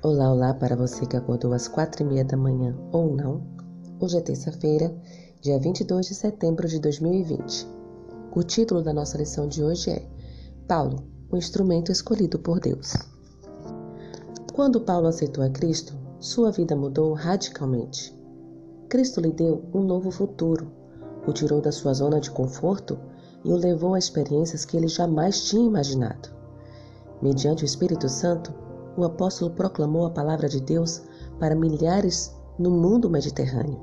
Olá, olá para você que acordou às quatro e meia da manhã ou não. Hoje é terça-feira, dia 22 de setembro de 2020. O título da nossa lição de hoje é Paulo, o instrumento escolhido por Deus. Quando Paulo aceitou a Cristo, sua vida mudou radicalmente. Cristo lhe deu um novo futuro, o tirou da sua zona de conforto e o levou a experiências que ele jamais tinha imaginado. Mediante o Espírito Santo, o apóstolo proclamou a palavra de Deus para milhares no mundo mediterrâneo.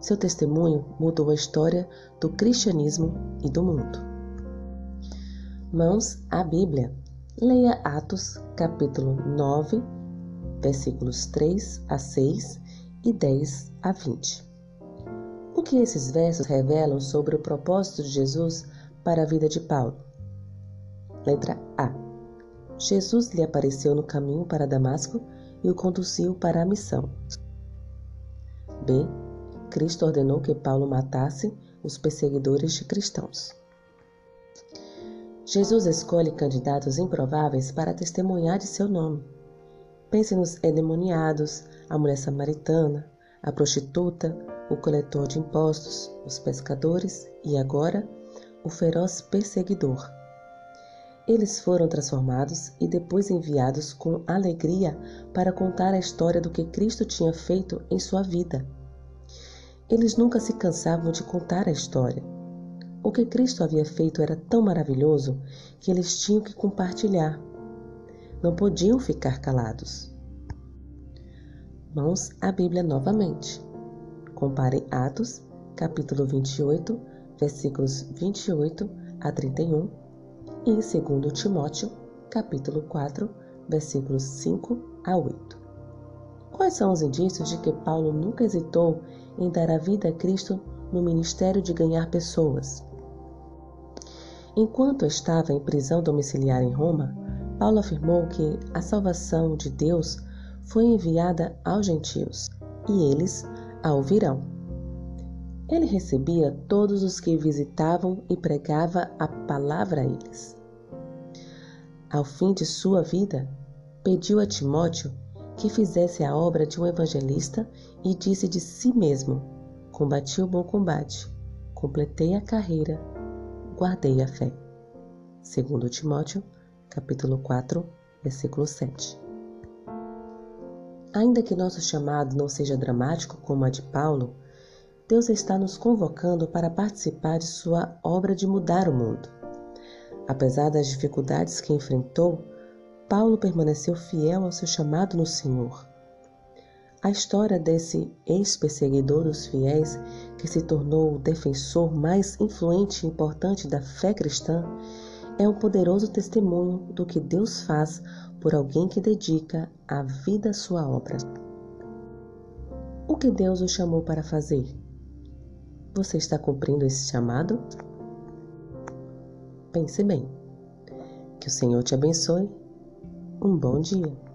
Seu testemunho mudou a história do cristianismo e do mundo. Mãos à Bíblia. Leia Atos, capítulo 9, versículos 3 a 6 e 10 a 20. O que esses versos revelam sobre o propósito de Jesus para a vida de Paulo? Letra A. Jesus lhe apareceu no caminho para Damasco e o conduziu para a missão. B. Cristo ordenou que Paulo matasse os perseguidores de cristãos. Jesus escolhe candidatos improváveis para testemunhar de seu nome. Pense nos endemoniados, a mulher samaritana, a prostituta, o coletor de impostos, os pescadores e agora o feroz perseguidor. Eles foram transformados e depois enviados com alegria para contar a história do que Cristo tinha feito em sua vida. Eles nunca se cansavam de contar a história. O que Cristo havia feito era tão maravilhoso que eles tinham que compartilhar. Não podiam ficar calados. Mãos à Bíblia novamente. Compare Atos, capítulo 28, versículos 28 a 31 e em 2 Timóteo, capítulo 4, versículos 5 a 8. Quais são os indícios de que Paulo nunca hesitou em dar a vida a Cristo no ministério de ganhar pessoas? Enquanto estava em prisão domiciliar em Roma, Paulo afirmou que a salvação de Deus foi enviada aos gentios e eles a ouvirão. Ele recebia todos os que visitavam e pregava a palavra a eles. Ao fim de sua vida, pediu a Timóteo que fizesse a obra de um evangelista e disse de si mesmo: Combati o bom combate, completei a carreira, guardei a fé. Segundo Timóteo, capítulo 4, versículo 7. Ainda que nosso chamado não seja dramático como a de Paulo, Deus está nos convocando para participar de sua obra de mudar o mundo. Apesar das dificuldades que enfrentou, Paulo permaneceu fiel ao seu chamado no Senhor. A história desse ex-perseguidor dos fiéis, que se tornou o defensor mais influente e importante da fé cristã, é um poderoso testemunho do que Deus faz por alguém que dedica a vida à sua obra. O que Deus o chamou para fazer? Você está cumprindo esse chamado? Pense bem. Que o Senhor te abençoe. Um bom dia.